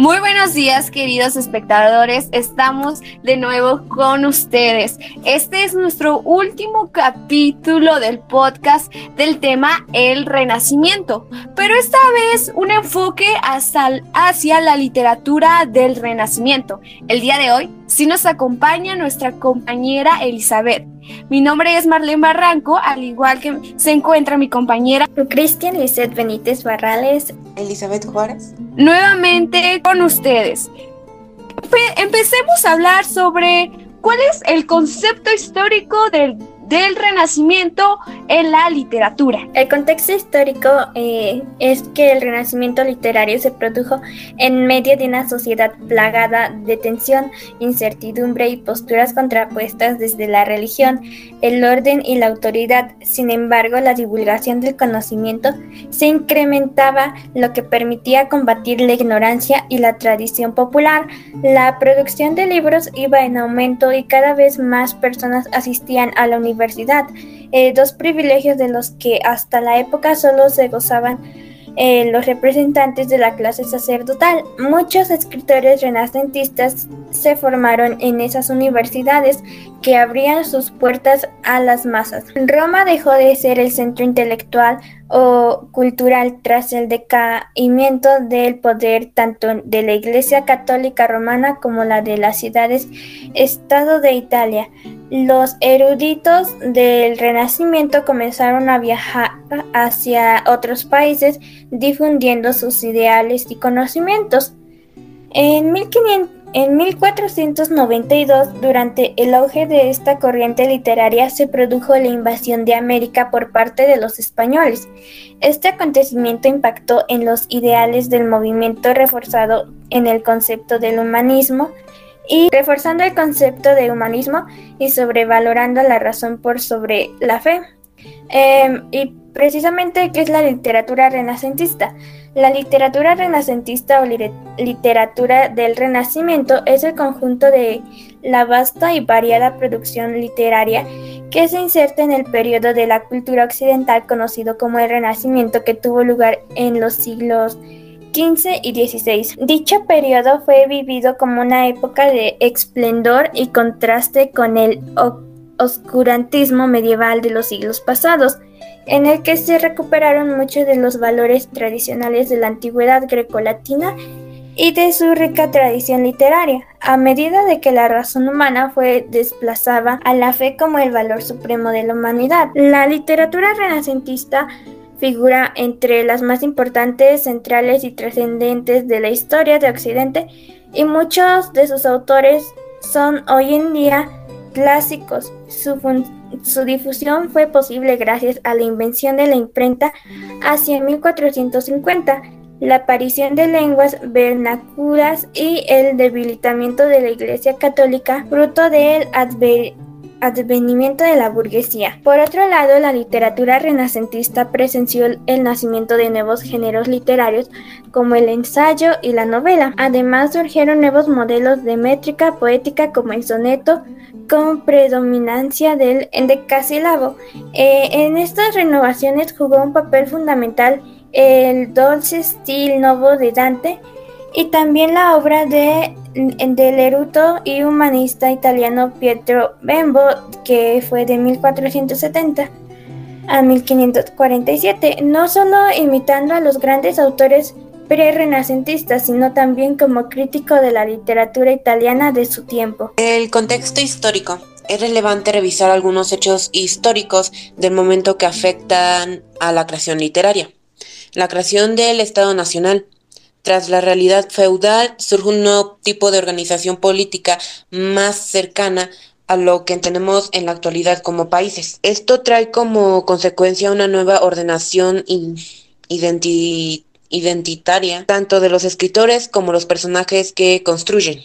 Muy buenos días, queridos espectadores. Estamos de nuevo con ustedes. Este es nuestro último capítulo del podcast del tema El Renacimiento, pero esta vez un enfoque hacia la literatura del Renacimiento. El día de hoy sí nos acompaña nuestra compañera Elizabeth. Mi nombre es Marlene Barranco, al igual que se encuentra mi compañera Cristian Lizeth Benítez Barrales. Elizabeth Juárez. Nuevamente con ustedes. Empecemos a hablar sobre cuál es el concepto histórico del del Renacimiento en la literatura. El contexto histórico eh, es que el Renacimiento literario se produjo en medio de una sociedad plagada de tensión, incertidumbre y posturas contrapuestas desde la religión, el orden y la autoridad. Sin embargo, la divulgación del conocimiento se incrementaba, lo que permitía combatir la ignorancia y la tradición popular. La producción de libros iba en aumento y cada vez más personas asistían a la universidad eh, dos privilegios de los que hasta la época solo se gozaban eh, los representantes de la clase sacerdotal. Muchos escritores renacentistas se formaron en esas universidades que abrían sus puertas a las masas. Roma dejó de ser el centro intelectual o cultural tras el decaimiento del poder tanto de la Iglesia Católica Romana como la de las ciudades-estado de Italia. Los eruditos del Renacimiento comenzaron a viajar hacia otros países difundiendo sus ideales y conocimientos. En 1500 en 1492, durante el auge de esta corriente literaria, se produjo la invasión de América por parte de los españoles. Este acontecimiento impactó en los ideales del movimiento reforzado en el concepto del humanismo y reforzando el concepto de humanismo y sobrevalorando la razón por sobre la fe. Em, y precisamente, ¿qué es la literatura renacentista? La literatura renacentista o literatura del Renacimiento es el conjunto de la vasta y variada producción literaria que se inserta en el periodo de la cultura occidental conocido como el Renacimiento que tuvo lugar en los siglos XV y XVI. Dicho periodo fue vivido como una época de esplendor y contraste con el oscurantismo medieval de los siglos pasados en el que se recuperaron muchos de los valores tradicionales de la antigüedad grecolatina y de su rica tradición literaria, a medida de que la razón humana fue desplazada a la fe como el valor supremo de la humanidad. La literatura renacentista figura entre las más importantes, centrales y trascendentes de la historia de Occidente y muchos de sus autores son hoy en día clásicos. Su, difusión fue posible gracias a la invención de la imprenta hacia 1450, la aparición de lenguas vernaculas y el debilitamiento de la Iglesia Católica, fruto del advenimiento de la burguesía. Por otro lado, la literatura renacentista presenció el nacimiento de nuevos géneros literarios como el ensayo y la novela. Además, surgieron nuevos modelos de métrica poética como el soneto, con predominancia del endecasílabo. Eh, en estas renovaciones jugó un papel fundamental el Dolce Stil Novo de Dante y también la obra de, del eruto y humanista italiano Pietro Bembo, que fue de 1470 a 1547, no solo imitando a los grandes autores pre-renacentista, sino también como crítico de la literatura italiana de su tiempo. El contexto histórico. Es relevante revisar algunos hechos históricos del momento que afectan a la creación literaria. La creación del Estado Nacional. Tras la realidad feudal surge un nuevo tipo de organización política más cercana a lo que entendemos en la actualidad como países. Esto trae como consecuencia una nueva ordenación identitaria, tanto de los escritores como los personajes que construyen.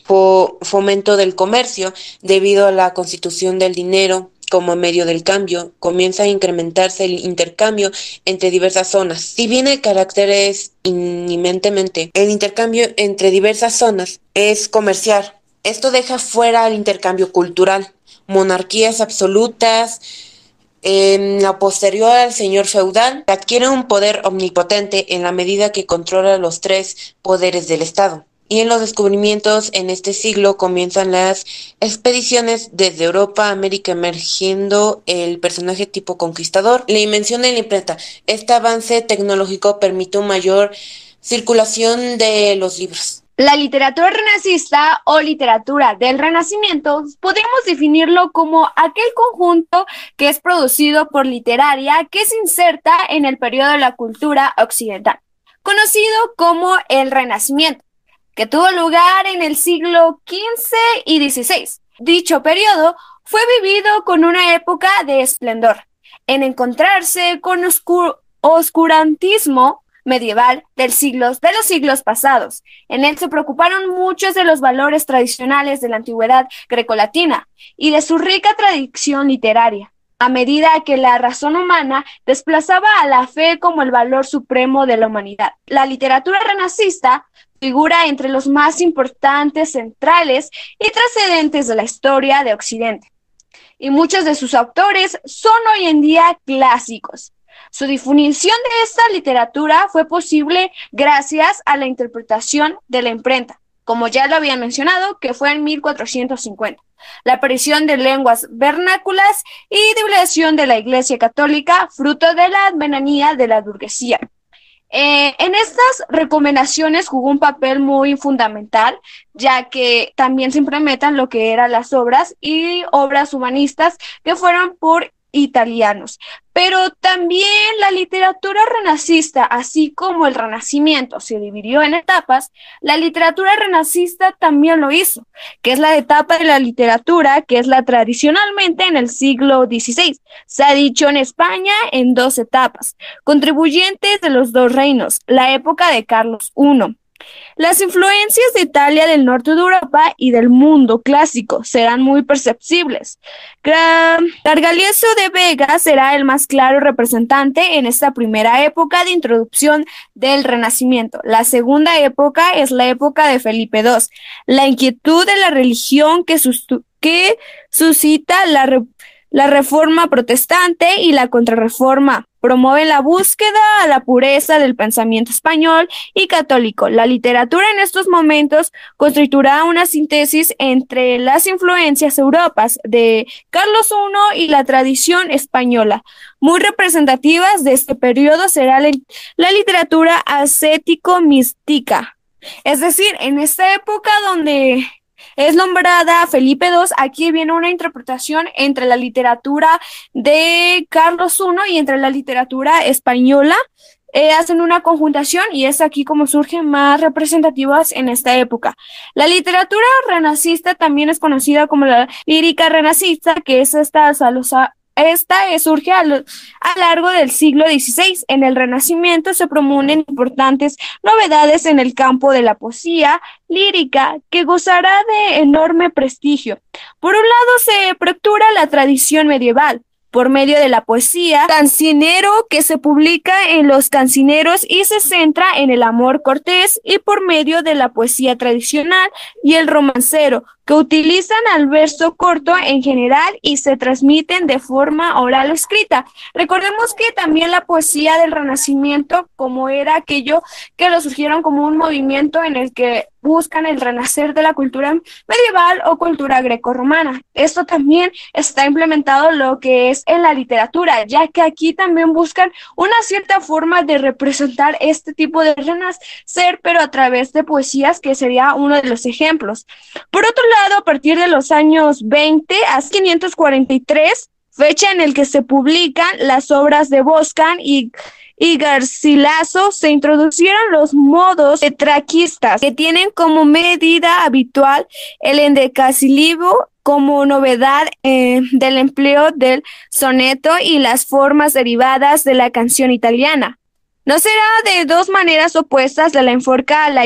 fomento del comercio, debido a la constitución del dinero como medio del cambio, comienza a incrementarse el intercambio entre diversas zonas. Si bien el carácter es inminentemente, el intercambio entre diversas zonas es comercial. Esto deja fuera el intercambio cultural. Monarquías absolutas, en la posterior al señor feudal, adquiere un poder omnipotente en la medida que controla los tres poderes del Estado. Y en los descubrimientos en este siglo comienzan las expediciones desde Europa a América emergiendo el personaje tipo conquistador. La invención de la imprenta. Este avance tecnológico permite una mayor circulación de los libros. La literatura renacista o literatura del Renacimiento podemos definirlo como aquel conjunto que es producido por literaria que se inserta en el periodo de la cultura occidental, conocido como el Renacimiento que tuvo lugar en el siglo XV y XVI. Dicho periodo fue vivido con una época de esplendor, en encontrarse con oscurantismo medieval del siglos, de los siglos pasados. En él se preocuparon muchos de los valores tradicionales de la antigüedad grecolatina y de su rica tradición literaria. A medida que la razón humana desplazaba a la fe como el valor supremo de la humanidad. La literatura renacista figura entre los más importantes, centrales y trascendentes de la historia de Occidente. Y muchos de sus autores son hoy en día clásicos. Su difusión de esta literatura fue posible gracias a la interpretación de la imprenta, como ya lo había mencionado, que fue en 1450, la aparición de lenguas vernáculas y divulgación de la Iglesia Católica, fruto de la advenanía de la burguesía. Eh, en estas recomendaciones jugó un papel muy fundamental, ya que también se implementan lo que eran las obras y obras humanistas que fueron por italianos. Pero también la literatura renacista, así como el renacimiento se dividió en etapas, la literatura renacista también lo hizo, que es la etapa de la literatura que es la tradicionalmente en el siglo XVI. Se ha dicho en España en dos etapas, contribuyentes de los dos reinos, la época de Carlos I las influencias de Italia del norte de Europa y del mundo clásico serán muy perceptibles. Gargalieso de Vega será el más claro representante en esta primera época de introducción del Renacimiento. La segunda época es la época de Felipe II, la inquietud de la religión que, suscita la reforma protestante y la contrarreforma promueve la búsqueda a la pureza del pensamiento español y católico. La literatura en estos momentos constituirá una síntesis entre las influencias europas de Carlos I y la tradición española. Muy representativas de este periodo será la literatura ascético-mística. Es decir, en esta época donde es nombrada Felipe II. Aquí viene una interpretación entre la literatura de Carlos I y entre la literatura española. Eh, hacen una conjuntación y es aquí como surgen más representativas en esta época. La literatura renacista también es conocida como la lírica renacista, que es esta esta surge a lo largo del siglo XVI. En el Renacimiento se promueven importantes novedades en el campo de la poesía lírica que gozará de enorme prestigio. Por un lado se procura la tradición medieval, por medio de la poesía, cancinero que se publica en los cancineros y se centra en el amor cortés y por medio de la poesía tradicional y el romancero, que utilizan al verso corto en general y se transmiten de forma oral o escrita. Recordemos que también la poesía del Renacimiento, como era aquello que lo surgieron como un movimiento en el que buscan el renacer de la cultura medieval o cultura grecorromana. Esto también está implementado lo que es en la literatura, ya que aquí también buscan una cierta forma de representar este tipo de renacer, pero a través de poesías, que sería uno de los ejemplos. Por otro a partir de los años 20 a 543, fecha en el que se publican las obras de Boscan y, y Garcilaso, se introducieron los modos tetraquistas, que tienen como medida habitual el endecasilibo como novedad eh, del empleo del soneto y las formas derivadas de la canción italiana. No será de dos maneras opuestas de la enforca a la,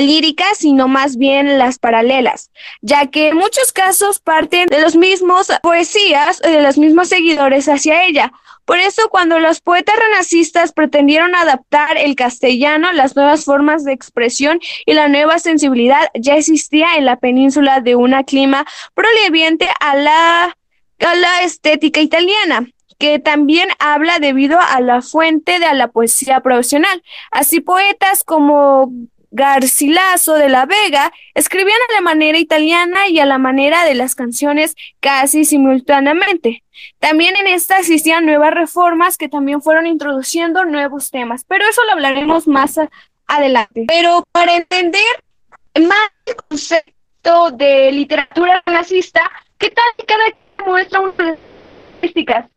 lírica, sino más bien las paralelas, ya que en muchos casos parten de los mismos poesías, de los mismos seguidores hacia ella. Por eso, cuando los poetas renacistas pretendieron adaptar el castellano, las nuevas formas de expresión y la nueva sensibilidad ya existía en la península de una clima proleviente a la, a la estética italiana que también habla debido a la fuente de la poesía profesional. Así poetas como Garcilaso de la Vega escribían a la manera italiana y a la manera de las canciones casi simultáneamente. También en esta existían nuevas reformas que también fueron introduciendo nuevos temas, pero eso lo hablaremos más adelante. Pero para entender más el concepto de literatura renacista, ¿qué tal cada muestra unas características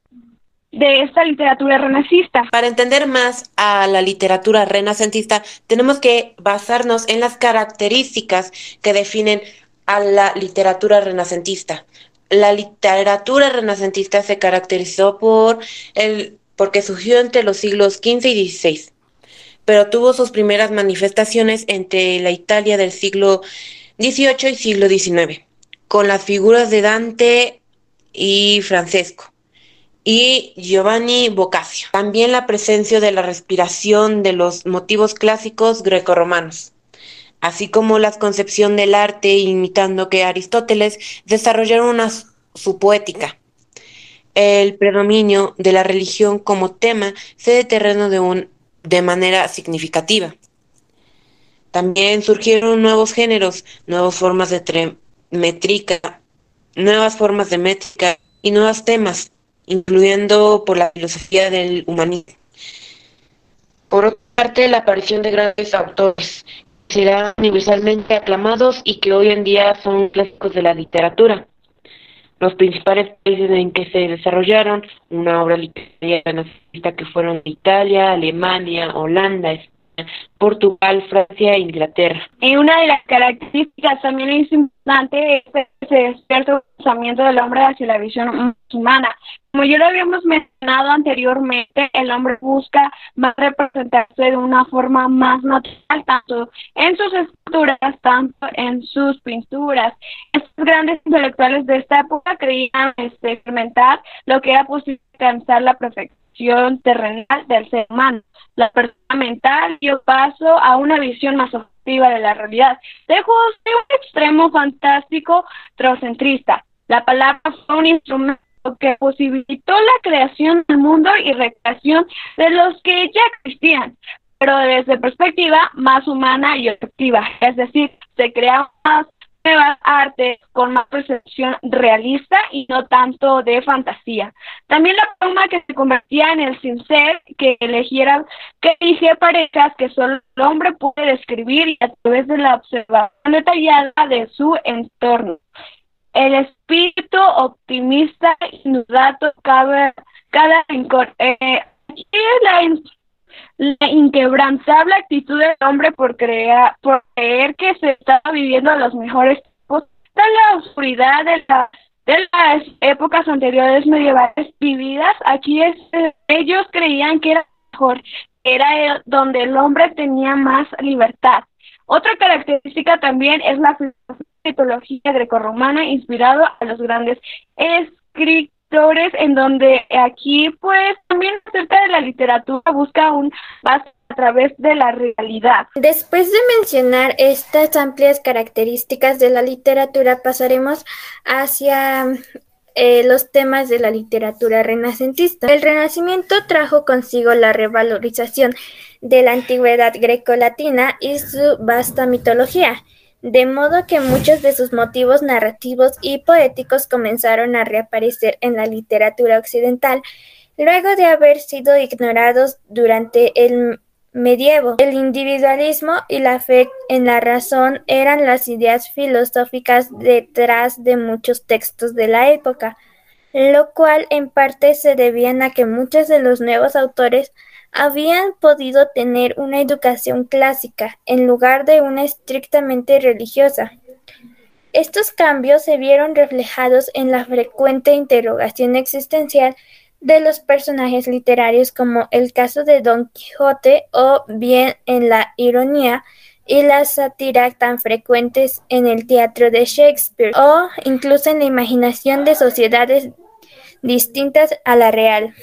de esta literatura renacista. Para entender más a la literatura renacentista, tenemos que basarnos en las características que definen a la literatura renacentista. La literatura renacentista se caracterizó por el porque surgió entre los siglos XV y XVI, pero tuvo sus primeras manifestaciones entre la Italia del siglo XVIII y siglo XIX, con las figuras de Dante y Francesco y Giovanni Boccaccio. También la presencia de la respiración de los motivos clásicos grecorromanos, así como la concepción del arte imitando que Aristóteles desarrollaron una, su poética. El predominio de la religión como tema se terreno de, un, de manera significativa. También surgieron nuevos géneros, nuevas formas de métrica, nuevas formas de métrica y nuevos temas incluyendo por la filosofía del humanismo. Por otra parte, la aparición de grandes autores que serán universalmente aclamados y que hoy en día son clásicos de la literatura. Los principales países en que se desarrollaron una obra literaria que fueron Italia, Alemania, Holanda, Portugal, Francia e Inglaterra. Y una de las características también es importante es ese cierto pensamiento del hombre hacia la visión humana. Como ya lo habíamos mencionado anteriormente, el hombre busca más representarse de una forma más natural, tanto en sus esculturas, tanto en sus pinturas. Estos grandes intelectuales de esta época creían experimentar lo que era posible alcanzar la perfección terrenal del ser humano. La persona mental dio paso a una visión más objetiva de la realidad, lejos de un extremo fantástico trocentrista. La palabra fue un instrumento que posibilitó la creación del mundo y recreación de los que ya existían, pero desde perspectiva más humana y objetiva, es decir, se creaban más nuevas artes con más percepción realista y no tanto de fantasía. También la forma que se convertía en el sincero, que eligiera, que eligiera parejas que solo el hombre puede describir y a través de la observación detallada de su entorno. El espíritu optimista y cada, cada eh, es la la inquebrantable actitud del hombre por, por creer que se estaba viviendo los mejores tiempos, la oscuridad de, la, de las épocas anteriores medievales vividas, aquí es, ellos creían que era mejor, era donde el hombre tenía más libertad. Otra característica también es la mitología grecorromana inspirado a los grandes escritores en donde aquí pues también acerca de la literatura busca un base a través de la realidad. Después de mencionar estas amplias características de la literatura, pasaremos hacia eh, los temas de la literatura renacentista. El Renacimiento trajo consigo la revalorización de la antigüedad grecolatina y su vasta mitología de modo que muchos de sus motivos narrativos y poéticos comenzaron a reaparecer en la literatura occidental luego de haber sido ignorados durante el medievo. El individualismo y la fe en la razón eran las ideas filosóficas detrás de muchos textos de la época, lo cual en parte se debían a que muchos de los nuevos autores habían podido tener una educación clásica en lugar de una estrictamente religiosa. Estos cambios se vieron reflejados en la frecuente interrogación existencial de los personajes literarios como el caso de Don Quijote o bien en la ironía y la sátira tan frecuentes en el teatro de Shakespeare o incluso en la imaginación de sociedades distintas a la real.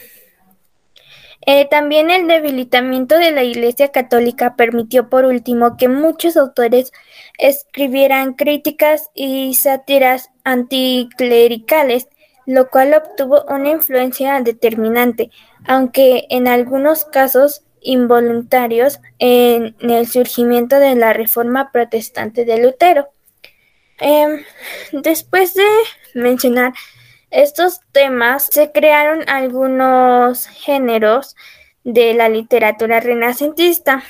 Eh, también el debilitamiento de la Iglesia Católica permitió por último que muchos autores escribieran críticas y sátiras anticlericales, lo cual obtuvo una influencia determinante, aunque en algunos casos involuntarios en el surgimiento de la reforma protestante de Lutero. Em, después de mencionar estos temas, se crearon algunos géneros de la literatura renacentista,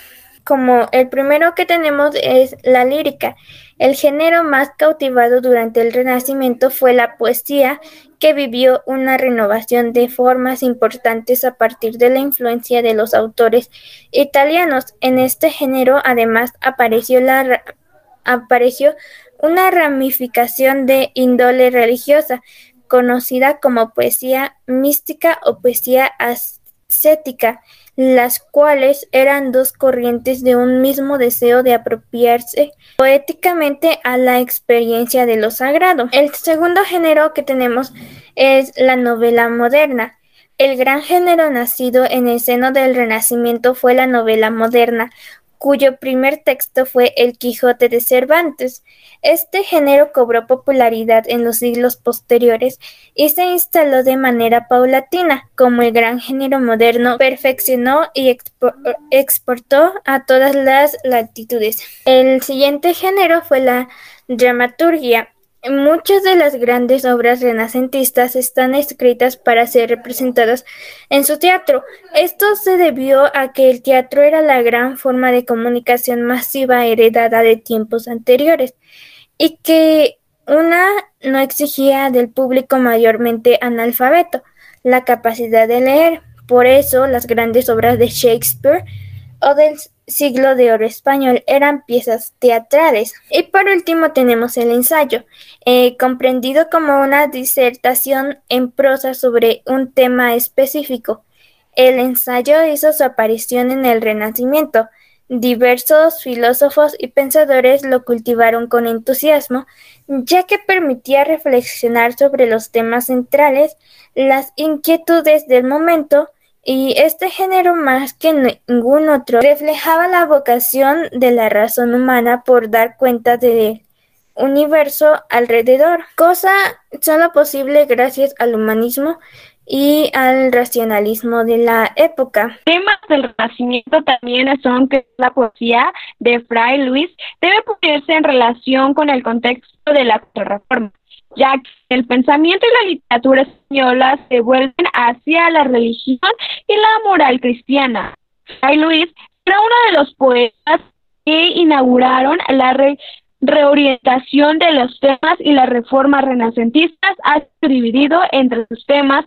como el primero que tenemos es la lírica. El género más cautivado durante el Renacimiento fue la poesía, que vivió una renovación de formas importantes a partir de la influencia de los autores italianos. En este género, además, apareció, una ramificación de índole religiosa, conocida como poesía mística o poesía ascética las cuales eran dos corrientes de un mismo deseo de apropiarse poéticamente a la experiencia de lo sagrado. El segundo género que tenemos es la novela moderna. El gran género nacido en el seno del Renacimiento fue la novela moderna, cuyo primer texto fue El Quijote de Cervantes. Este género cobró popularidad en los siglos posteriores y se instaló de manera paulatina como el gran género moderno, perfeccionó y exportó a todas las latitudes. El siguiente género fue la dramaturgia. Muchas de las grandes obras renacentistas están escritas para ser representadas en su teatro. Esto se debió a que el teatro era la gran forma de comunicación masiva heredada de tiempos anteriores y que una no exigía del público mayormente analfabeto la capacidad de leer. Por eso las grandes obras de Shakespeare o del siglo de oro español eran piezas teatrales. Y por último tenemos el ensayo, eh, comprendido como una disertación en prosa sobre un tema específico. El ensayo hizo su aparición en el Renacimiento. Diversos filósofos y pensadores lo cultivaron con entusiasmo, ya que permitía reflexionar sobre los temas centrales, las inquietudes del momento, y este género más que ningún otro reflejaba la vocación de la razón humana por dar cuenta del universo alrededor, cosa solo posible gracias al humanismo y al racionalismo de la época. Temas del Renacimiento también son que la poesía de Fray Luis debe ponerse en relación con el contexto de la reforma ya que el pensamiento y la literatura española se vuelven hacia la religión y la moral cristiana. Fray Luis era uno de los poetas que inauguraron la reorientación de los temas y las reformas renacentistas ha dividido entre sus temas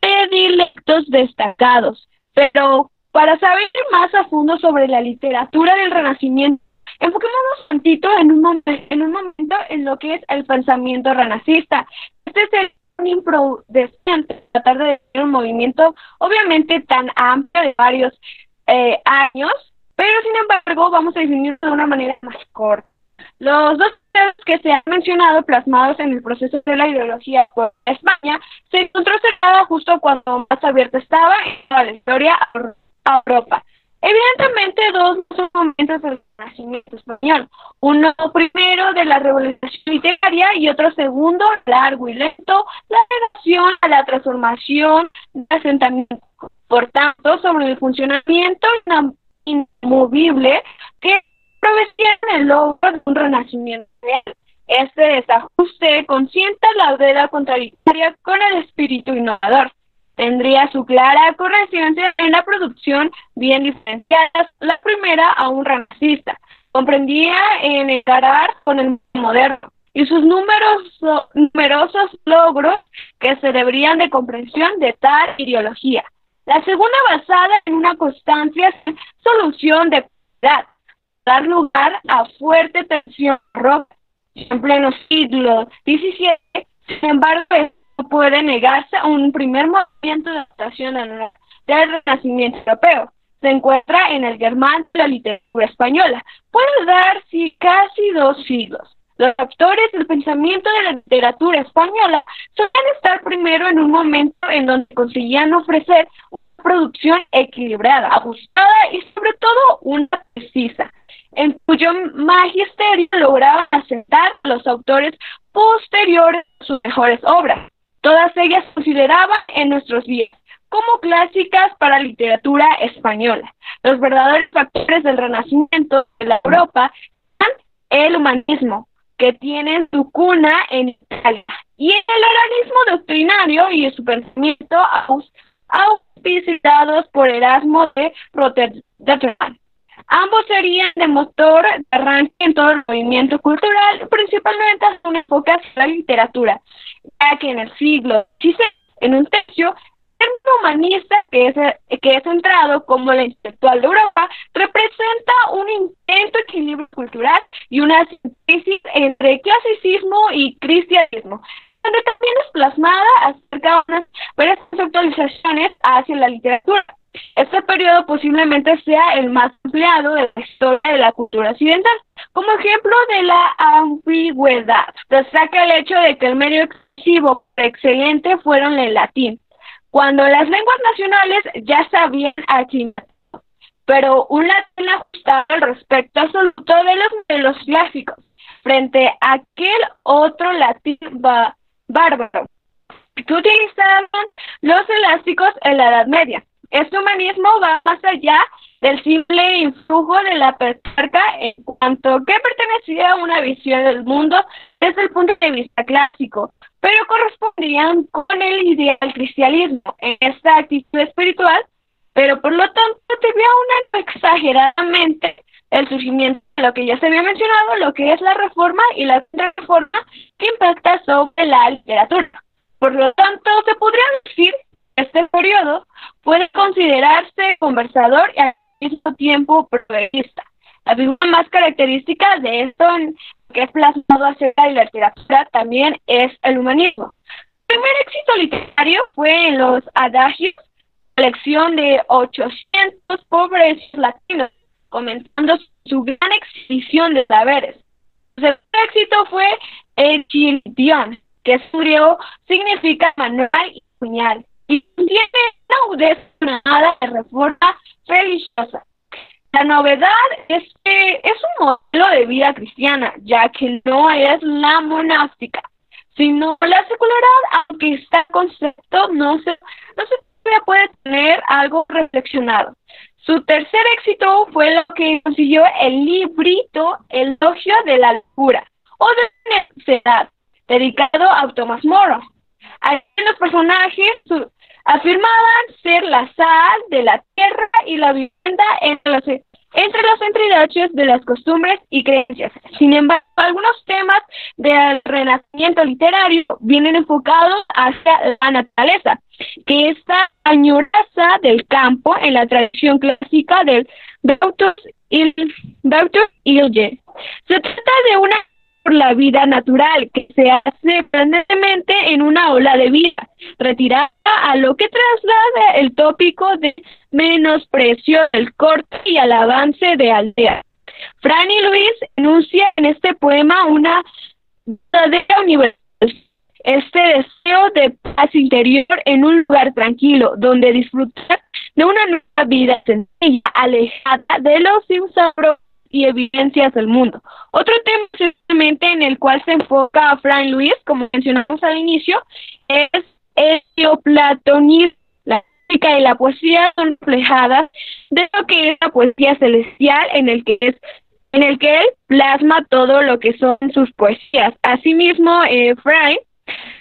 predilectos destacados. Pero para saber más a fondo sobre la literatura del Renacimiento, Enfoquémonos un tantito en un, en un momento en lo que es el pensamiento renacista. Este es el imprudente tratar de tener un movimiento obviamente tan amplio de varios eh, años, pero sin embargo vamos a definirlo de una manera más corta. Los dos que se han mencionado plasmados en el proceso de la ideología de España se encontró cerrada justo cuando más abierta estaba en la historia a Europa. Evidentemente, dos momentos del Renacimiento español. Uno primero de la revolución literaria y otro segundo, largo y lento, la relación a la transformación de asentamiento. Por tanto, sobre el funcionamiento inmovible que provecía el logro de un renacimiento real. Este desajuste consienta la deuda contradictoria con el espíritu innovador tendría su clara correscencia en la producción bien diferenciada, la primera a un renacista. Comprendía en encarar con el moderno y sus numerosos, logros que se deberían de comprensión de tal ideología. La segunda basada en una constancia solución de edad, dar lugar a fuerte tensión roja. En pleno siglo XVII, sin embargo, puede negarse a un primer movimiento de adaptación del Renacimiento europeo. Se encuentra en el germán de la literatura española. Puede dar casi dos siglos. Los autores del pensamiento de la literatura española suelen estar primero en un momento en donde conseguían ofrecer una producción equilibrada, ajustada y sobre todo una precisa, en cuyo magisterio lograban asentar los autores posteriores a sus mejores obras. Todas ellas consideraban en nuestros días como clásicas para la literatura española. Los verdaderos factores del renacimiento de la Europa son el humanismo, que tiene su cuna en Italia, y el organismo doctrinario y su pensamiento auspiciados por Erasmo de Rotterdam. Ambos serían de motor de arranque en todo el movimiento cultural, principalmente hasta un enfoque hacia la literatura, ya que en el siglo XVI, en un tercio, el humanista que es, que es centrado como la intelectual de Europa representa un intento equilibrio cultural y una síntesis entre clasicismo y cristianismo, donde también es plasmada acerca de unas varias actualizaciones hacia la literatura. Este periodo posiblemente sea el más ampliado de la historia de la cultura occidental. Como ejemplo de la ambigüedad, destaca el hecho de que el medio excesivo excelente fueron el latín, cuando las lenguas nacionales ya sabían habían pero un latín ajustado al respecto absoluto de los clásicos, frente a aquel otro latín bárbaro que utilizaban los elásticos en la Edad Media. Este humanismo va más allá del simple influjo de la Petrarca en cuanto que pertenecía a una visión del mundo desde el punto de vista clásico, pero correspondían con el ideal cristianismo en esta actitud espiritual, pero por lo tanto tenía una exageradamente el surgimiento de lo que ya se había mencionado, lo que es la reforma y la reforma que impacta sobre la literatura. Por lo tanto, se podría decir que este periodo puede considerarse conversador y al mismo tiempo progresista. La figura más característica de esto que es plasmado acerca de la literatura también es el humanismo. El primer éxito literario fue en los adagios, colección de 800 pobres latinos, comentando su gran exhibición de saberes. El segundo éxito fue el Chiridión, que es significa manual y puñal, y tiene una nada de reforma religiosa. La novedad es que es un modelo de vida cristiana, ya que no es la monástica, sino la secularidad, aunque este concepto no se, no se puede tener algo reflexionado. Su tercer éxito fue lo que consiguió el librito El Elogio de la Locura o de la Necedad, dedicado a Thomas Moro. Aquí los personajes afirmaban ser la sal de la tierra y la vivienda entre los, entre los de las costumbres y creencias. Sin embargo, algunos temas del renacimiento literario vienen enfocados hacia la naturaleza, que esta añoranza del campo en la tradición clásica del Doctor Ilge. Se trata de una por la vida natural que se hace permanentemente en una ola de vida, retirada a lo que traslada el tópico de menosprecio del corte y al avance de aldea. Franny Luis enuncia en este poema una verdadera universal este deseo de paz interior en un lugar tranquilo, donde disfrutar de una nueva vida sencilla, alejada de los insabros y evidencias del mundo. Otro tema en el cual se enfoca a Frank Luis, como mencionamos al inicio, es el neoplatonismo. La música y la poesía son reflejadas de lo que es la poesía celestial en el que es en el que él plasma todo lo que son sus poesías. Asimismo, eh, Frank,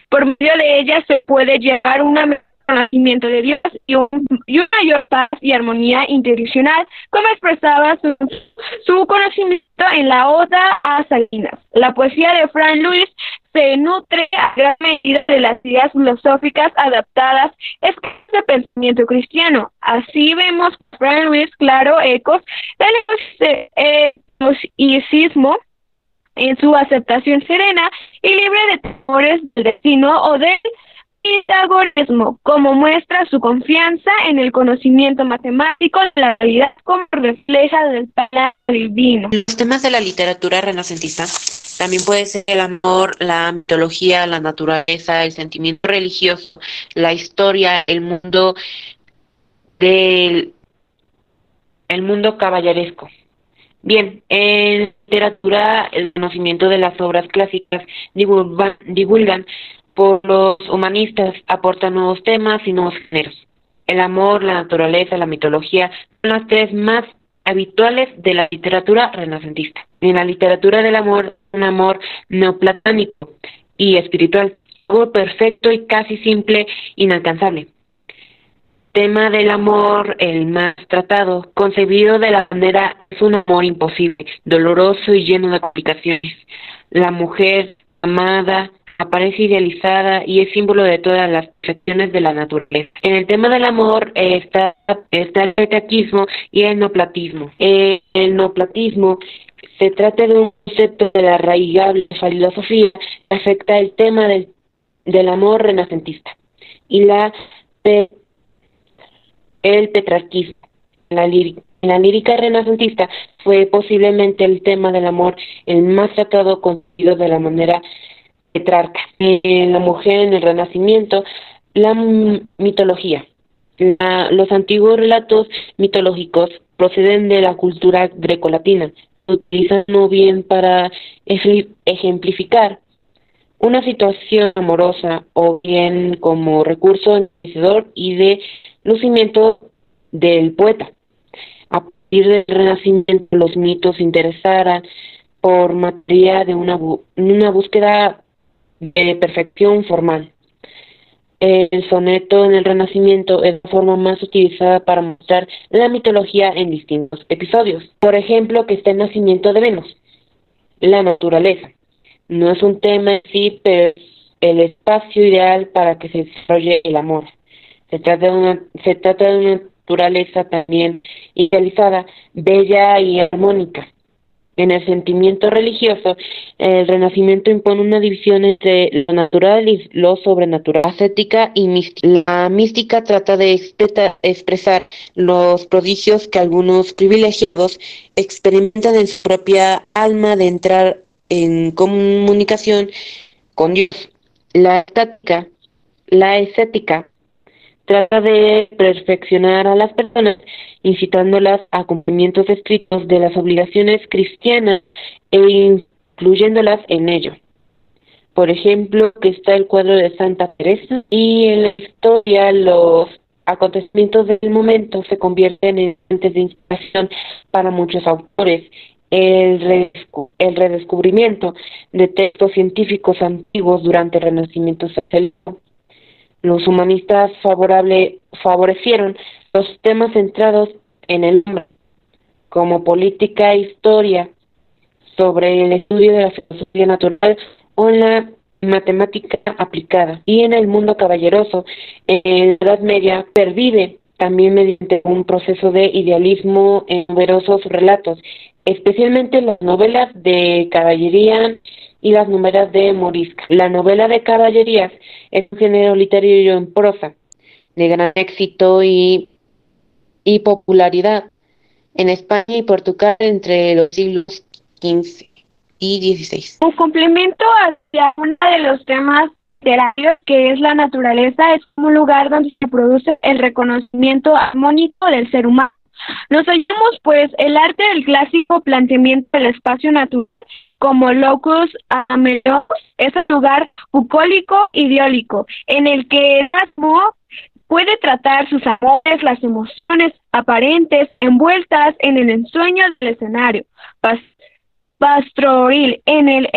por medio de ellas se puede llegar una conocimiento de Dios y, un, una mayor paz y armonía internacional, como expresaba su, conocimiento en la Oda a Salinas. La poesía de Frank Luis se nutre a gran medida de las ideas filosóficas adaptadas es de pensamiento cristiano. Así vemos Frank Luis claro ecos del ecosismo en su aceptación serena y libre de temores del destino o del Pitagorismo, como muestra su confianza en el conocimiento matemático de la realidad como refleja del plan divino. Los temas de la literatura renacentista también puede ser el amor, la mitología, la naturaleza, el sentimiento religioso, la historia, el mundo del el mundo caballeresco. Bien, en literatura el conocimiento de las obras clásicas divulgan por los humanistas aportan nuevos temas y nuevos géneros. el amor, la naturaleza, la mitología son las tres más habituales de la literatura renacentista. En la literatura del amor, un amor neoplatónico y espiritual, algo perfecto y casi simple, inalcanzable. Tema del amor, el más tratado, concebido de la manera, es un amor imposible, doloroso y lleno de complicaciones. La mujer amada, aparece idealizada y es símbolo de todas las perfecciones de la naturaleza. En el tema del amor está, el petaquismo y el noplatismo. Eh, el noplatismo se trata de un concepto de la arraigable filosofía que afecta el tema del, del amor renacentista y la el petrarquismo. La lírica, en la lírica renacentista fue posiblemente el tema del amor el más tratado conocido de la manera Petrarca. En la mujer en el Renacimiento, la mitología. los antiguos relatos mitológicos proceden de la cultura grecolatina. Se utilizan muy bien para ejemplificar una situación amorosa o bien como recurso enriquecedor y de lucimiento del poeta. A partir del Renacimiento, los mitos interesaran por materia de una, una búsqueda de perfección formal. El soneto en el Renacimiento es la forma más utilizada para mostrar la mitología en distintos episodios. Por ejemplo, que está el nacimiento de Venus, la naturaleza. No es un tema en sí, pero es el espacio ideal para que se desarrolle el amor. Se trata de una, se trata de una naturaleza también idealizada, bella y armónica. En el sentimiento religioso, el Renacimiento impone una división entre lo natural y lo sobrenatural, ascética y mística. La mística trata de expresar los prodigios que algunos privilegiados experimentan en su propia alma de entrar en comunicación con Dios. La estática, la estética trata de perfeccionar a las personas, incitándolas a cumplimientos estrictos de las obligaciones cristianas e incluyéndolas en ello. Por ejemplo, que está el cuadro de Santa Teresa y en la historia los acontecimientos del momento se convierten en fuentes de inspiración para muchos autores. El, redescubrimiento de textos científicos antiguos durante el Renacimiento aceleró los humanistas favorable, favorecieron los temas centrados en el hombre, como política e historia, sobre el estudio de la filosofía natural o en la matemática aplicada. Y en el mundo caballeroso, en la Edad Media, pervive también mediante un proceso de idealismo en numerosos relatos, especialmente las novelas de caballería y las novelas de morisca. La novela de caballerías es un género literario en prosa de gran éxito y, y popularidad en España y Portugal entre los siglos XV y XVI. Un complemento hacia uno de los temas literarios que es la naturaleza es un lugar donde se produce el reconocimiento armónico del ser humano. Nos hallamos pues el arte del clásico planteamiento del espacio natural como locus amelos es el lugar bucólico diólico en el que Erasmo puede tratar sus amores, las emociones aparentes envueltas en el ensueño del escenario. pastoril en el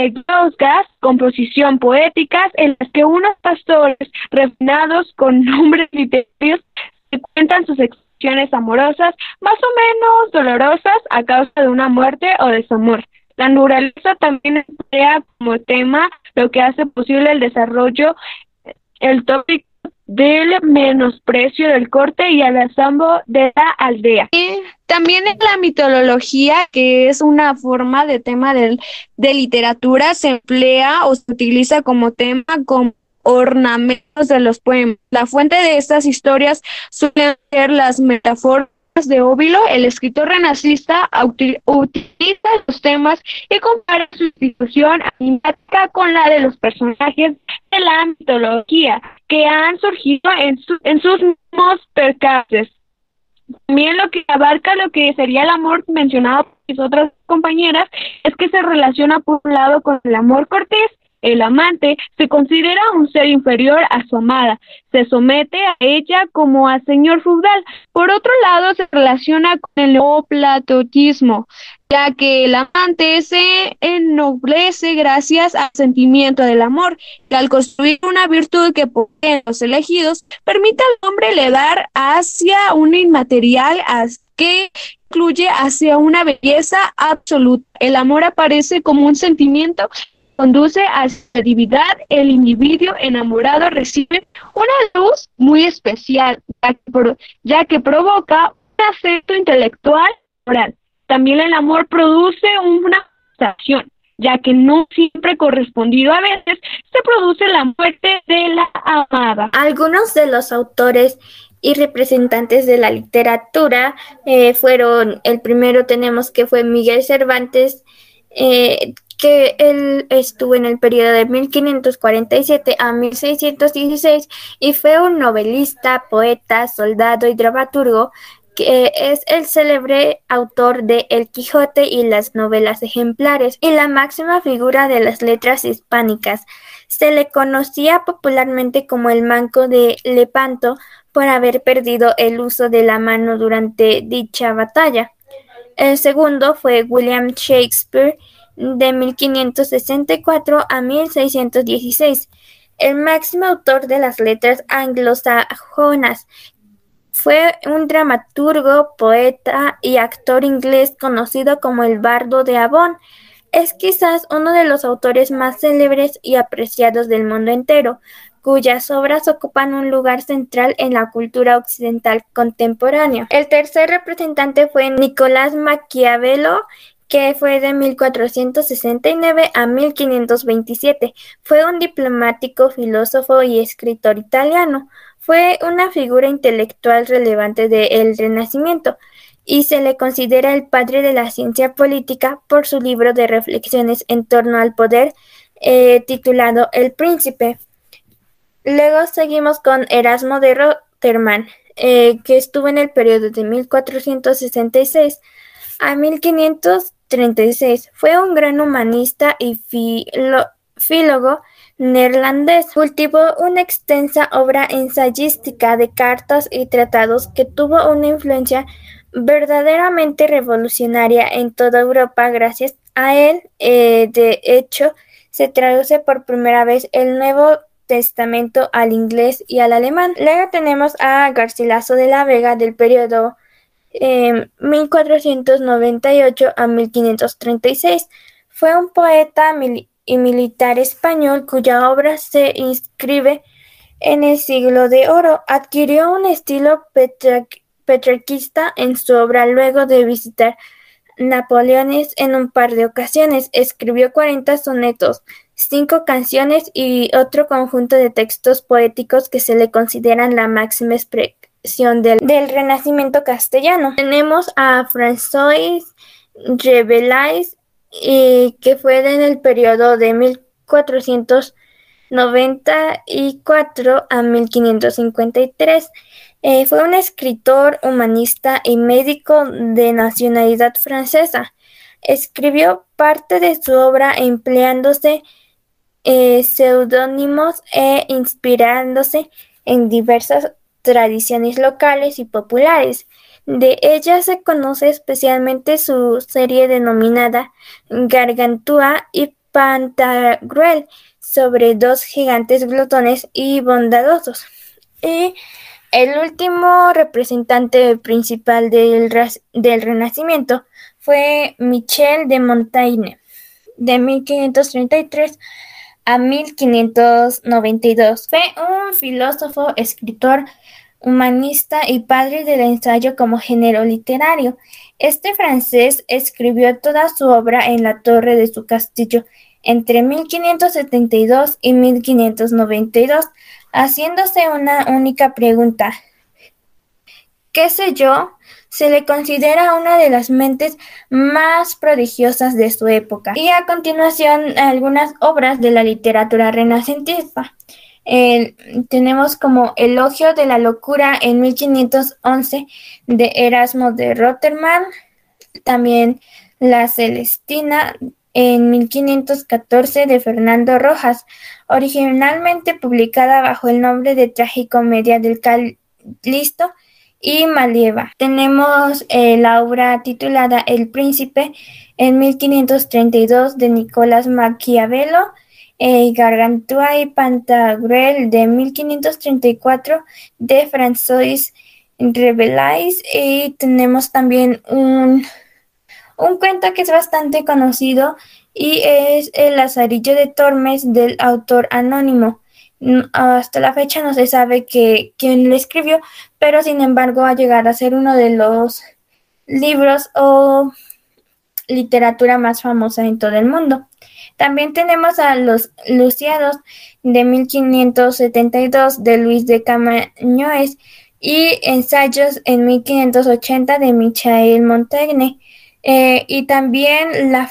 gas, composición poéticas en las que unos pastores refinados con nombres literarios cuentan sus expresiones amorosas más o menos dolorosas a causa de una muerte o desamor. La naturaleza también emplea como tema lo que hace posible el desarrollo, el tópico del menosprecio del corte y al asambo de la aldea. También en la mitología, que es una forma de tema de literatura, se emplea o se utiliza como tema como ornamentos de los poemas. La fuente de estas historias suelen ser las metáforas de Óvilo, el escritor renacista utiliza los temas y compara su institución animática con la de los personajes de la mitología que han surgido en, en sus mismos percaces. También lo que abarca lo que sería el amor mencionado por mis otras compañeras es que se relaciona por un lado con el amor cortés El amante se considera un ser inferior a su amada, se somete a ella como a señor feudal. Por otro lado, se relaciona con el neoplatonismo, ya que el amante se ennoblece gracias al sentimiento del amor, que al construir una virtud que poseen los elegidos, permite al hombre elevar hacia un inmaterial que incluye hacia una belleza absoluta. El amor aparece como un sentimiento conduce a la divinidad, el individuo enamorado recibe una luz muy especial, ya que, provoca un afecto intelectual moral. También el amor produce una sensación, ya que no siempre correspondido a veces se produce la muerte de la amada. Algunos de los autores y representantes de la literatura eh, fueron, el primero tenemos que fue Miguel Cervantes, eh, que él estuvo en el periodo de 1547 a 1616 y fue un novelista, poeta, soldado y dramaturgo que es el célebre autor de El Quijote y las novelas ejemplares y la máxima figura de las letras hispánicas. Se le conocía popularmente como el Manco de Lepanto por haber perdido el uso de la mano durante dicha batalla. El segundo fue William Shakespeare, de 1564 a 1616, el máximo autor de las letras anglosajonas. Fue un dramaturgo, poeta y actor inglés conocido como el Bardo de Avon. Es quizás uno de los autores más célebres y apreciados del mundo entero, cuyas obras ocupan un lugar central en la cultura occidental contemporánea. El tercer representante fue Nicolás Maquiavelo, que fue de 1469 a 1527. Fue un diplomático, filósofo y escritor italiano. Fue una figura intelectual relevante del Renacimiento y se le considera el padre de la ciencia política por su libro de reflexiones en torno al poder eh, titulado El Príncipe. Luego seguimos con Erasmo de Rotterdam, eh, que estuvo en el periodo de 1466 a 1500 36. Fue un gran humanista y filólogo neerlandés. Cultivó una extensa obra ensayística de cartas y tratados que tuvo una influencia verdaderamente revolucionaria en toda Europa. Gracias a él, eh, de hecho, se traduce por primera vez el Nuevo Testamento al inglés y al alemán. Luego tenemos a Garcilaso de la Vega del periodo 1498 em, a 1536. Fue un poeta y militar español cuya obra se inscribe en el siglo de oro. Adquirió un estilo petrarquista en su obra luego de visitar Napoleones en un par de ocasiones. Escribió 40 sonetos, cinco canciones y otro conjunto de textos poéticos que se le consideran la máxima expresión del, Renacimiento castellano. Tenemos a François Rabelais, que fue en el periodo de 1494 a 1553. Eh, fue un escritor, humanista y médico de nacionalidad francesa. Escribió parte de su obra empleándose eh, e inspirándose en diversas tradiciones locales y populares. De ella se conoce especialmente su serie denominada Gargantúa y Pantagruel sobre dos gigantes glotones y bondadosos. Y el último representante principal del, del Renacimiento fue Michel de Montaigne, de 1533 a 1592. Fue un filósofo, escritor, humanista y padre del ensayo como género literario. Este francés escribió toda su obra en la torre de su castillo entre 1572 y 1592, haciéndose una única pregunta. ¿Qué sé yo? Se le considera una de las mentes más prodigiosas de su época. Y a continuación algunas obras de la literatura renacentista. tenemos como Elogio de la Locura en 1511 de Erasmo de Rotterdam, también La Celestina en 1514 de Fernando Rojas, originalmente publicada bajo el nombre de Tragicomedia del Calisto y Malieva. Tenemos eh, la obra titulada El Príncipe en 1532 de Nicolás Maquiavelo, eh, Gargantua y Pantagruel de 1534 de François Rabelais y tenemos también un, un cuento que es bastante conocido y es El Lazarillo de Tormes del autor anónimo. Hasta la fecha no se sabe quién lo escribió, pero sin embargo va a llegar a ser uno de los libros o literatura más famosa en todo el mundo. También tenemos a Los Luciados de 1572 de Luis de Camañoes y Ensayos en 1580 de Michael Montaigne. Eh, y también la,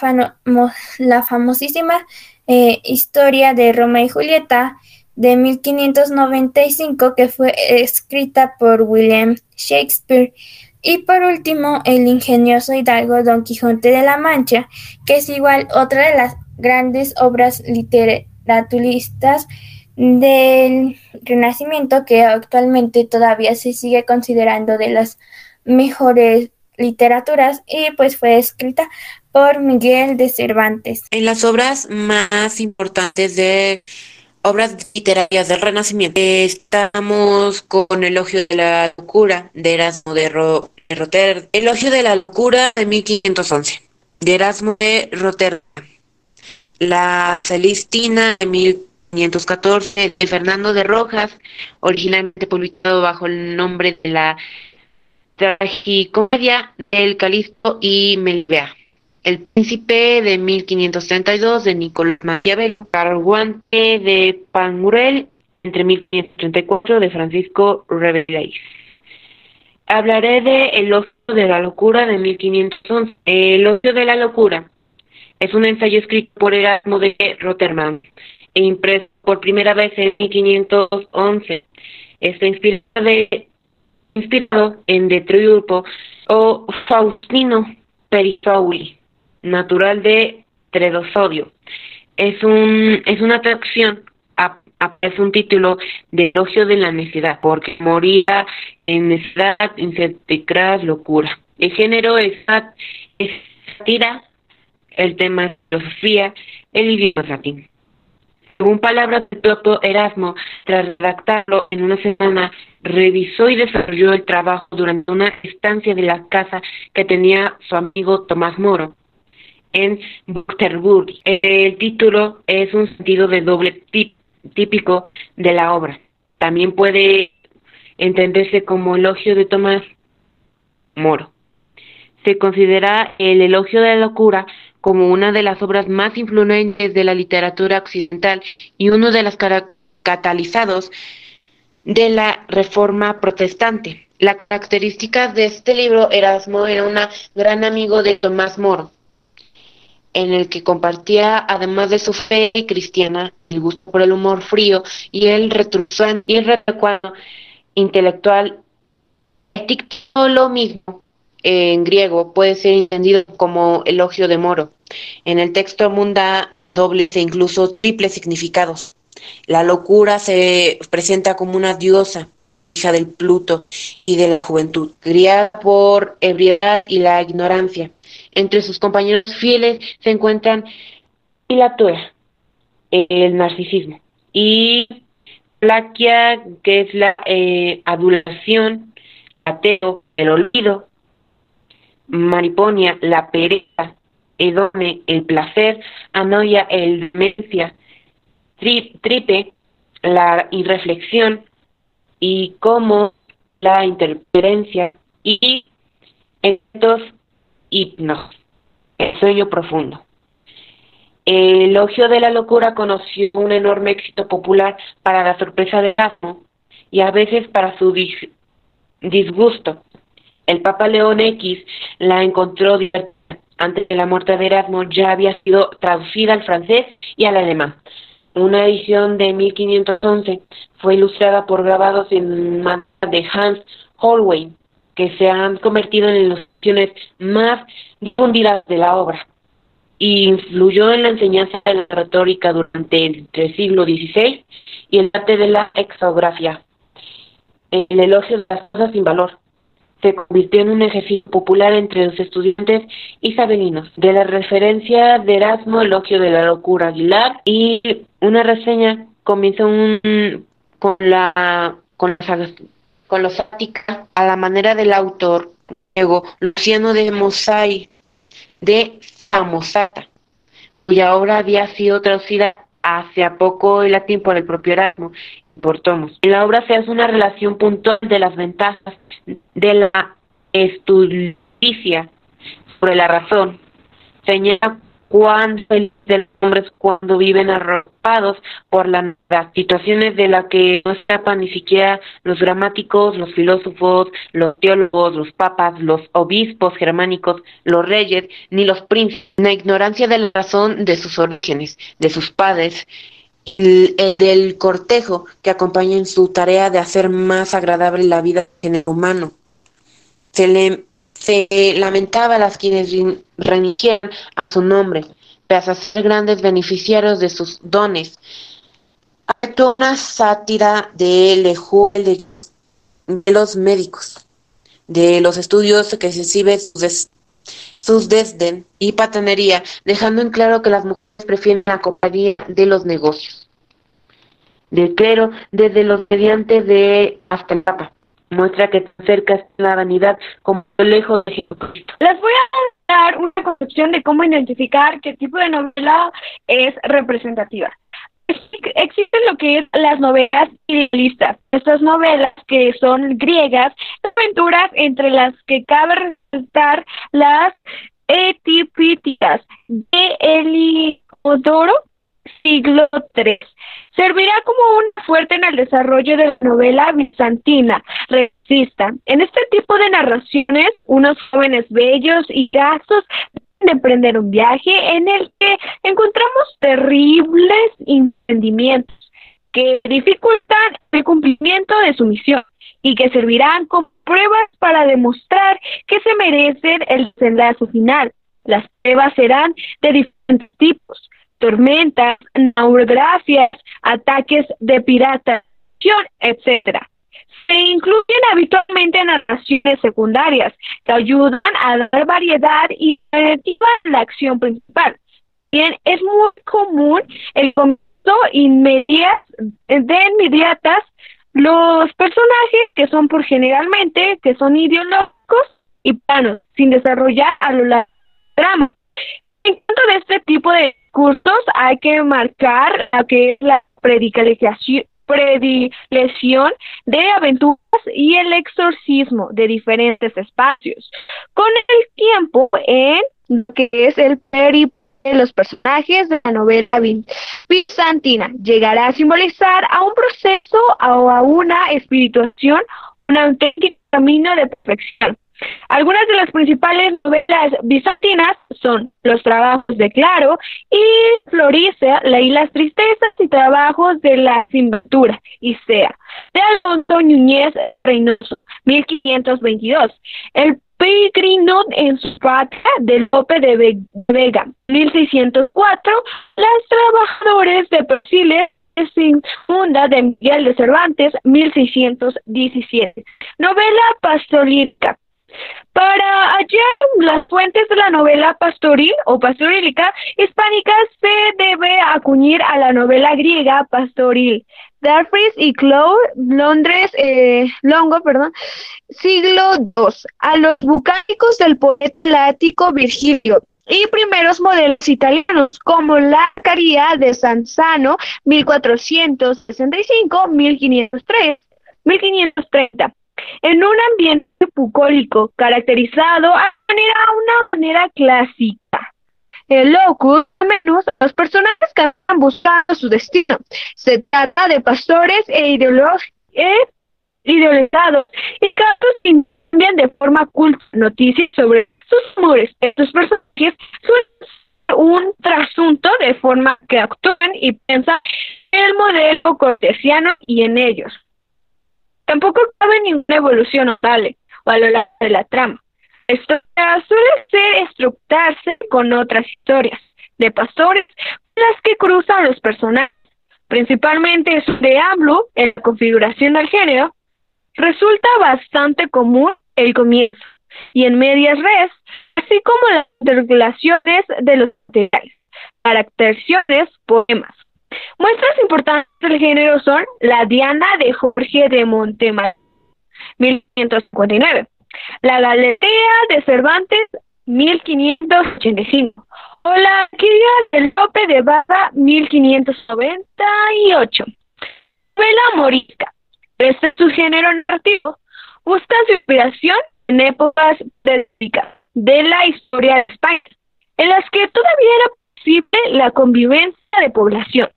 la famosísima eh, historia de Roma y Julieta de 1595 que fue escrita por William Shakespeare. Y por último, el ingenioso hidalgo Don Quijote de la Mancha, que es igual otra de las grandes obras literaturistas del Renacimiento que actualmente todavía se sigue considerando de las mejores literaturas y pues fue escrita por Miguel de Cervantes. En las obras más importantes de obras literarias del Renacimiento. Estamos con Elogio de la Locura de Erasmo de, Rotterdam, Elogio de la Locura de 1511 de Erasmo de Rotterdam, La Celestina de 1514 de Fernando de Rojas, originalmente publicado bajo el nombre de la tragicomedia del Calisto y Melibea. El Príncipe de 1532 de Nicolás Maquiavelo, Carguante de Pangurel entre 1534 de Francisco Rabelais. Hablaré de El ocio de la locura de 1511. El ocio de la locura es un ensayo escrito por Erasmo de Rotterdam e impreso por primera vez en 1511. Está inspirado, inspirado en De Triulpo o Faustino Perifauli, natural de Tredosodio. Es, un, es una atracción es un título de elogio de la necedad, porque moría en necedad, incertidumbre, locura. El género es, es el tema es filosofía, el idioma es latín. Según palabras de Toto Erasmo, tras redactarlo en una semana, revisó y desarrolló el trabajo durante una estancia de la casa que tenía su amigo Tomás Moro en Buchterburg. El título es un sentido de doble típico de la obra. También puede entenderse como elogio de Tomás Moro. Se considera el elogio de la locura como una de las obras más influyentes de la literatura occidental y uno de los catalizados de la reforma protestante. La característica de este libro, Erasmo era un gran amigo de Tomás Moro, en el que compartía, además de su fe cristiana, el gusto por el humor frío y el retrusante y el intelectual, lo mismo en griego puede ser entendido como elogio de Moro. En el texto abunda dobles e incluso triples significados. La locura se presenta como una diosa, hija del Pluto y de la juventud, criada por ebriedad y la ignorancia. Entre sus compañeros fieles se encuentran Pilatua, el narcisismo, y Plaquia, que es la eh, adulación, ateo, el olvido, Mariponia, la pereza, Edome, el placer, Anoia, el demencia, Tripe, la irreflexión, y como la interferencia, y estos hipnos, el sueño profundo. El elogio de la locura conoció un enorme éxito popular para la sorpresa de Erasmo y a veces para su disgusto. El Papa León X la encontró antes de la muerte de Erasmo, ya había sido traducida al francés y al alemán. Una edición de 1511 fue ilustrada por grabados en mano de Hans Holwein, que se han convertido en ediciones más difundidas de la obra. y influyó en la enseñanza de la retórica durante el siglo XVI y el arte de la exografía. El elogio de las cosas sin valor se convirtió en un ejercicio popular entre los estudiantes isabelinos. De la referencia de Erasmo, elogio de la locura Aguilar y una reseña comienza un, con la con, con los a la manera del autor Luciano de Mosai de Samosata, cuya obra había sido traducida hace poco el latín por el propio Erasmo y por Tomos. En la obra se hace una relación puntual de las ventajas de la estudicia sobre la razón. Señala cuán felices los hombres cuando viven arropados por las situaciones de las que no escapan ni siquiera los gramáticos, los filósofos, los teólogos, los papas, los obispos germánicos, los reyes, ni los príncipes, la ignorancia de la razón de sus orígenes, de sus padres, el, del cortejo que acompaña en su tarea de hacer más agradable la vida en el humano. Se le se lamentaba a las quienes religieron a su nombre, pese a ser grandes beneficiarios de sus dones. Actuó una sátira de de, de los médicos, de los estudios que se exhibe sus, sus desdén y patanería, dejando en claro que las mujeres prefieren la compañía de los negocios. De pero desde los mediantes de hasta el Papa muestra que tan cerca está la vanidad como lejos de Jesucristo. Les voy a dar una concepción de cómo identificar qué tipo de novela es representativa. Existen lo que es las novelas idealistas. Estas novelas que son griegas, aventuras entre las que cabe resaltar las etipíticas de Eliodoro siglo III. Servirá como un fuerte en el desarrollo de la novela bizantina, resista. En este tipo de narraciones, unos jóvenes bellos y gastos de emprender un viaje en el que encontramos terribles impedimientos que dificultan el cumplimiento de su misión y que servirán como pruebas para demostrar que se merecen el desenlace final. Las pruebas serán de diferentes tipos, tormentas, naufragios, ataques de piratación, etcétera. Se incluyen habitualmente narraciones secundarias que ayudan a dar variedad y alternativa a la acción principal. Bien, es muy común el comienzo inmediato de inmediatas los personajes que son por generalmente que son ideológicos y planos, sin desarrollar a lo largo del tramo. En cuanto de este tipo de cursos hay que marcar lo que es la predilección de aventuras y el exorcismo de diferentes espacios. Con el tiempo en lo que es el periplo de los personajes de la novela bizantina llegará a simbolizar a un proceso o a una espirituación, un auténtico camino de perfección. Algunas de las principales novelas bizantinas son Los trabajos de Claro y Floricia, y las tristezas y trabajos de la Sinventura y Sea, de Alonso Núñez Reynoso, 1522. El Peregrino en su patria de Lope de Vega, 1604. Las trabajadores de Persiles sin funda de Miguel de Cervantes, 1617. Novela pastorilica, para hallar las fuentes de la novela pastoril o pastorílica hispánica se debe acuñir a la novela griega pastoril. Darfris y Claude, Londres, eh, Longo, perdón, siglo II, a los bucánicos del poeta lático Virgilio y primeros modelos italianos como la Caría de Sanzano 1465-1503, 1530 en un ambiente bucólico caracterizado a manera, una manera clásica. El locus, menos los personajes que han buscando su destino. Se trata de pastores e, e idealizados y casos cambian de forma culta noticias sobre sus amores. Estos personajes son un trasunto de forma que actúan y piensan en el modelo cortesiano y en ellos. Tampoco cabe ninguna evolución notable o a lo largo de la trama. Esto suele ser estructurarse con otras historias. de pastores las que cruzan los personajes, principalmente su preámbulo en la configuración del género, resulta bastante común el comienzo y en medias res, así como las regulaciones de los materiales, caracterizaciones, poemas. Muestras importantes del género son La Diana de Jorge de Montemar, 1559, La Galetea de Cervantes, 1585, o La Quilla del Lope de Baja, 1598. Novela morisca. Este es su género narrativo. Busca su inspiración en épocas de la historia de España, en las que todavía era posible la convivencia de población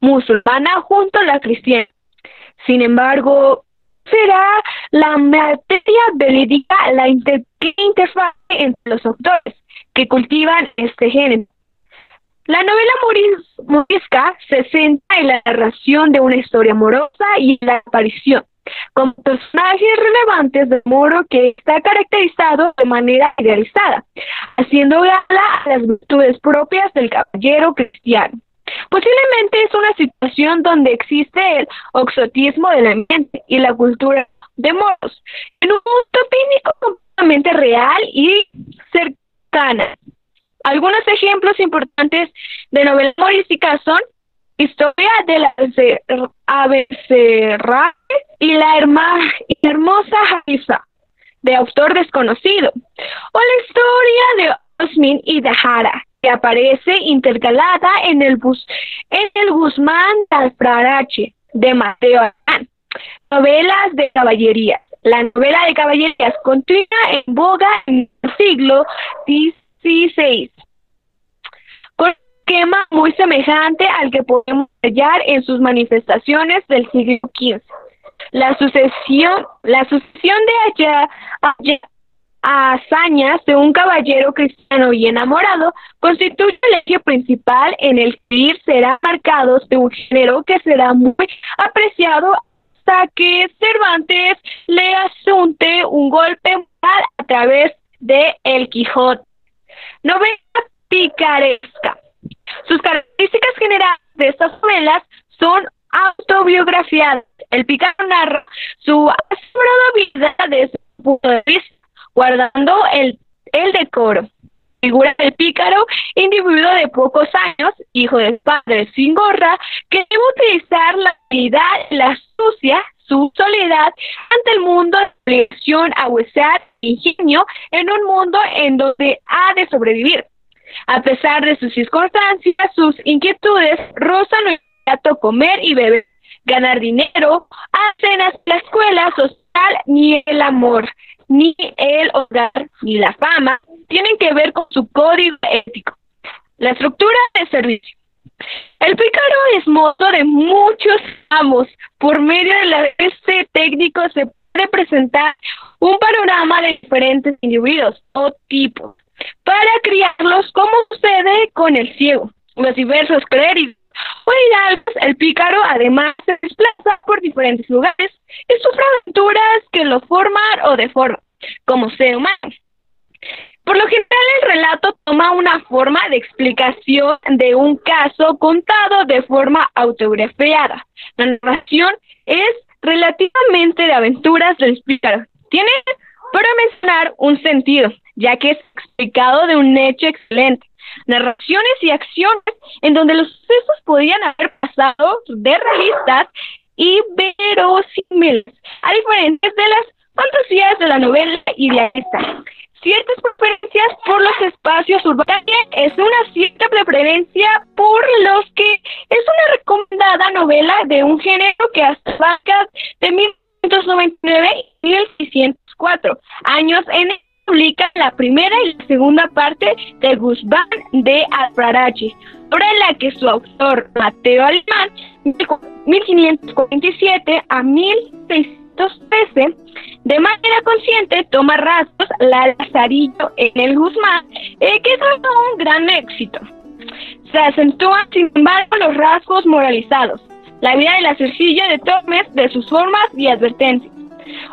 musulmana junto a la cristiana. Sin embargo, será la materia verídica la interfaz entre los autores que cultivan este género. La novela morisca se centra en la narración de una historia amorosa y la aparición con personajes relevantes de Moro que está caracterizado de manera idealizada, haciendo gala a las virtudes propias del caballero cristiano. Posiblemente es una situación donde existe el oxotismo del ambiente y la cultura de moros, en un mundo pínico completamente real y cercana. Algunos ejemplos importantes de novelas morísticas son Historia de la Abecerra y la, hermosa Jarisa, de autor desconocido, o la historia de Osmin y Dahara, que aparece intercalada en el, bus, en el Guzmán Alfarache de Mateo Arán. Novelas de caballerías. La novela de caballerías continúa en boga en el siglo XVI, con un esquema muy semejante al que podemos hallar en sus manifestaciones del siglo XV. La sucesión, la sucesión de allá, allá hazañas de un caballero cristiano y enamorado constituye el eje principal en el que ir será marcado de un género que será muy apreciado hasta que Cervantes le asunte un golpe moral a través de El Quijote. Novela picaresca. Sus características generales de estas novelas son autobiografiadas. El pícaro narra su asombrada vida desde su punto de vista guardando el, el decoro. Figura del pícaro, individuo de pocos años, hijo del padre sin gorra, que debe utilizar la habilidad, la astucia, su soledad ante el mundo de elección a huesar ingenio en un mundo en donde ha de sobrevivir. A pesar de sus circunstancias, sus inquietudes rozan el plato comer y beber, ganar dinero, cenas, la escuela social ni el amor ni el hogar, ni la fama, tienen que ver con su código ético. La estructura de servicio. El pícaro es modo de muchos amos. Por medio de este técnico se puede presentar un panorama de diferentes individuos o tipos para criarlos como sucede con el ciego, los diversos clérigos o hidalgos. El pícaro además se desplaza por diferentes lugares y sufre aventuras que lo forman o deforman como ser humano. Por lo general, el relato toma una forma de explicación de un caso contado de forma autografiada. La narración es relativamente de aventuras del pícaro. Tiene, para mencionar, un sentido, ya que es explicado de un hecho excelente. Narraciones y acciones en donde los sucesos podrían haber pasado de realistas y verosímiles, a diferentes de las fantasías de la novela idealista. Ciertas preferencias por los espacios urbanos es una cierta preferencia por los que es una recomendada novela de un género que hasta vacas de 1999 y 1604 años en el publica la primera y la segunda parte de Guzmán de Alfarache, obra en la que su autor, Mateo Alemán, de 1547 a 1613, de manera consciente toma rasgos la Lazarillo en el Guzmán, eh, que es un gran éxito. Se acentúan, sin embargo, los rasgos moralizados, la vida de la cercilla de Tormes, de sus formas y advertencias.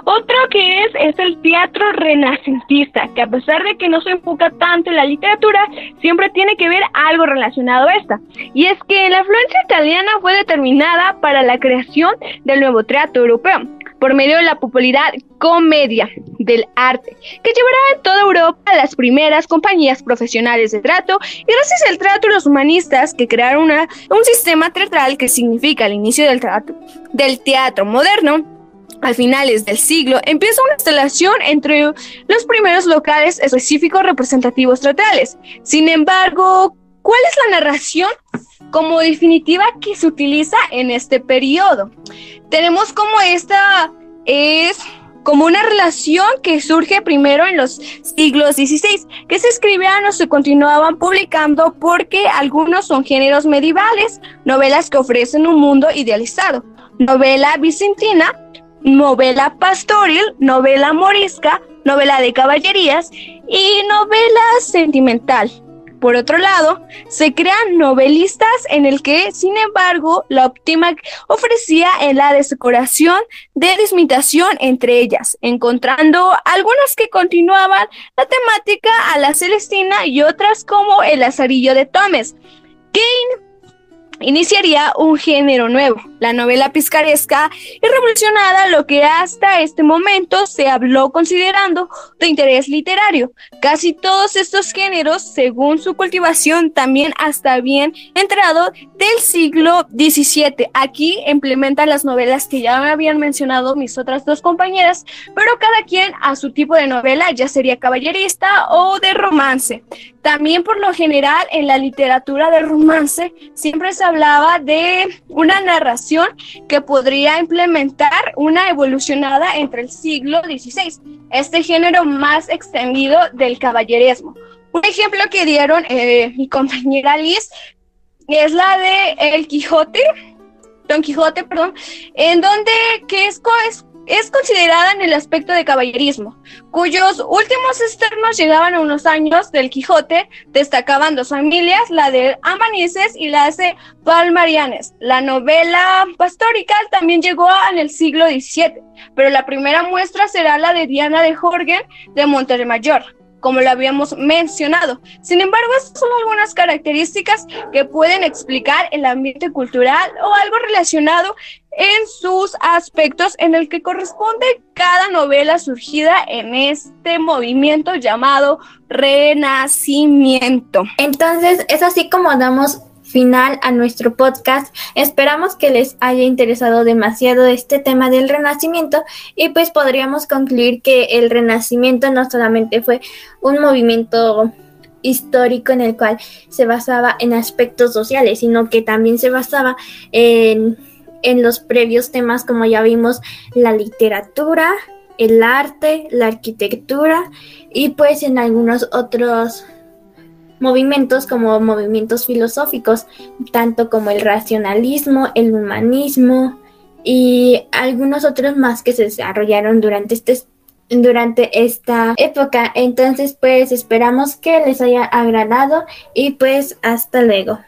Otro que es es el teatro renacentista, que a pesar de que no se enfoca tanto en la literatura, siempre tiene que ver algo relacionado a esta. Y es que la influencia italiana fue determinada para la creación del nuevo teatro europeo por medio de la popularidad comedia del arte, que llevará en toda Europa las primeras compañías profesionales de trato y gracias al trato los humanistas que crearon una, un sistema teatral que significa el inicio del, trato, del teatro moderno. A finales del siglo empieza una instalación entre los primeros locales específicos representativos teatrales. Sin embargo, ¿cuál es la narración como definitiva que se utiliza en este periodo? tenemos como esta es como una relación que surge primero en los siglos XVI, que se escribían o se continuaban publicando porque algunos son géneros medievales, novelas que ofrecen un mundo idealizado, novela bizantina, novela pastoril, novela morisca, novela de caballerías y novela sentimental. Por otro lado, se crean novelistas en el que, sin embargo, la óptima ofrecía en la decoración de dismitación entre ellas, encontrando algunas que continuaban la temática a la Celestina y otras como el Lazarillo de Tomes. Kane iniciaría un género nuevo, la novela piscaresca y revolucionada, lo que hasta este momento se habló considerando de interés literario. Casi todos estos géneros, según su cultivación, también hasta bien entrado del siglo XVII. Aquí implementan las novelas que ya me habían mencionado mis otras dos compañeras, pero cada quien a su tipo de novela, ya sería caballerista o de romance. También por lo general en la literatura de romance siempre se hablaba de una narración que podría implementar una evolucionada entre el siglo XVI, este género más extendido del caballerismo. Un ejemplo que dieron eh, mi compañera Liz es la de El Quijote, Don Quijote, perdón, en donde que es, es es considerada en el aspecto de caballerismo, cuyos últimos externos llegaban a unos años del Quijote, destacaban dos familias, la de Amanices y la de Palmarianes. La novela pastorical también llegó en el siglo XVII, pero la primera muestra será la de Diana de Jorgen de Montemayor como lo habíamos mencionado. Sin embargo, son algunas características que pueden explicar el ambiente cultural o algo relacionado en sus aspectos en el que corresponde cada novela surgida en este movimiento llamado Renacimiento. Entonces, es así como damos final a nuestro podcast. Esperamos que les haya interesado demasiado este tema del renacimiento y pues podríamos concluir que el renacimiento no solamente fue un movimiento histórico en el cual se basaba en aspectos sociales, sino que también se basaba en, en los previos temas como ya vimos la literatura, el arte, la arquitectura y pues en algunos otros movimientos como movimientos filosóficos, tanto como el racionalismo, el humanismo y algunos otros más que se desarrollaron durante este durante esta época. Entonces, pues esperamos que les haya agradado y pues hasta luego.